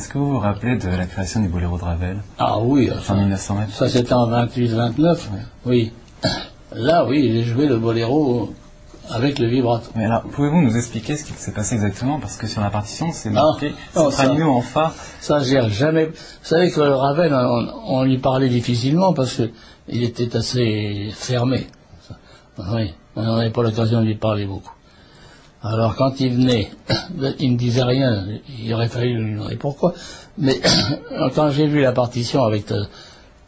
Est-ce que vous vous rappelez de la création du boléro de Ravel? Ah oui, en 1909 ça c'était en 28-29, oui. Là, oui, j'ai joué le boléro avec le vibrato. Mais alors, pouvez-vous nous expliquer ce qui s'est passé exactement? Parce que sur la partition, c'est marqué Ah, non, ça- soprano en fa. Ça, j'ai jamais. Vous savez que Ravel, on, on lui parlait difficilement parce que il était assez fermé. Oui, on n'avait pas l'occasion de lui parler beaucoup. Alors quand il venait, il ne disait rien. Il aurait fallu lui demander pourquoi. Mais quand j'ai vu la partition avec euh,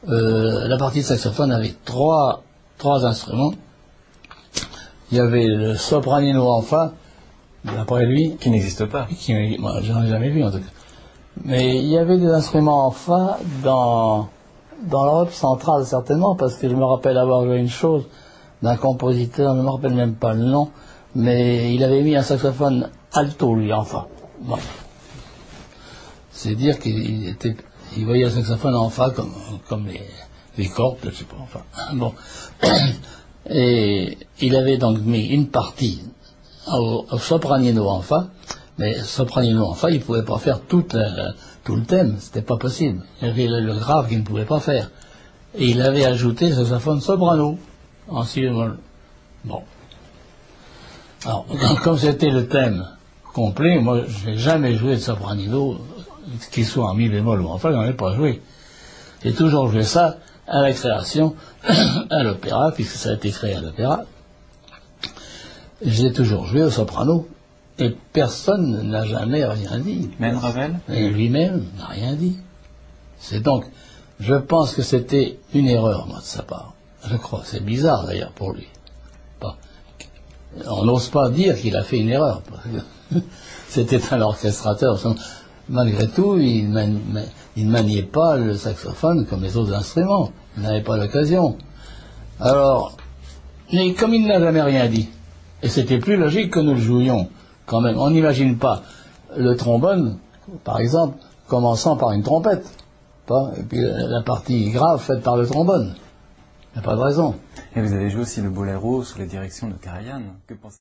euh, la partie de saxophone avec trois trois instruments, il y avait le sopranino en fa, d'après lui, Qui n'existe pas. qui, moi, j'en ai jamais vu en tout cas. Mais il y avait des instruments en fa dans, dans l'Europe centrale certainement, parce que je me rappelle avoir joué une chose d'un compositeur, je ne me rappelle même pas le nom, mais il avait mis un saxophone alto lui en fa. Bon. C'est dire qu'il voyait le saxophone en fa comme, comme les, les cordes, je sais pas, enfin. Bon. Et il avait donc mis une partie au, au sopranino en fa, mais sopranino en fa, il pouvait pas faire tout, le- tout le thème, c'était pas possible. Il y avait le, le grave qu'il ne pouvait pas faire. Et il avait ajouté le saxophone soprano en si bémol. Bon. Alors, comme c'était le thème complet, moi, je n'ai jamais joué de sopranino, qu'il soit en mi bémol ou en fa, j'en ai pas joué. J'ai toujours joué ça à la création, à l'opéra, puisque ça a été créé à l'opéra. J'ai toujours joué au soprano, et personne n'a jamais rien dit. Même Ravel? Et lui-même n'a rien dit. C'est donc, je pense que c'était une erreur, moi, de sa part. Je crois. C'est bizarre, d'ailleurs, pour lui. On n'ose pas dire qu'il a fait une erreur. C'était un orchestrateur. Malgré tout, il, ne maniait pas le saxophone comme les autres instruments. Il n'avait pas l'occasion. Alors, mais comme il n'a jamais rien dit, et c'était plus logique que nous le jouions, quand même. On n'imagine pas le trombone, par exemple, commençant par une trompette. Et puis la partie grave faite par le trombone. Il n'y a pas de raison. Et vous avez joué aussi le boléro sous la direction de Karajan. Que pensez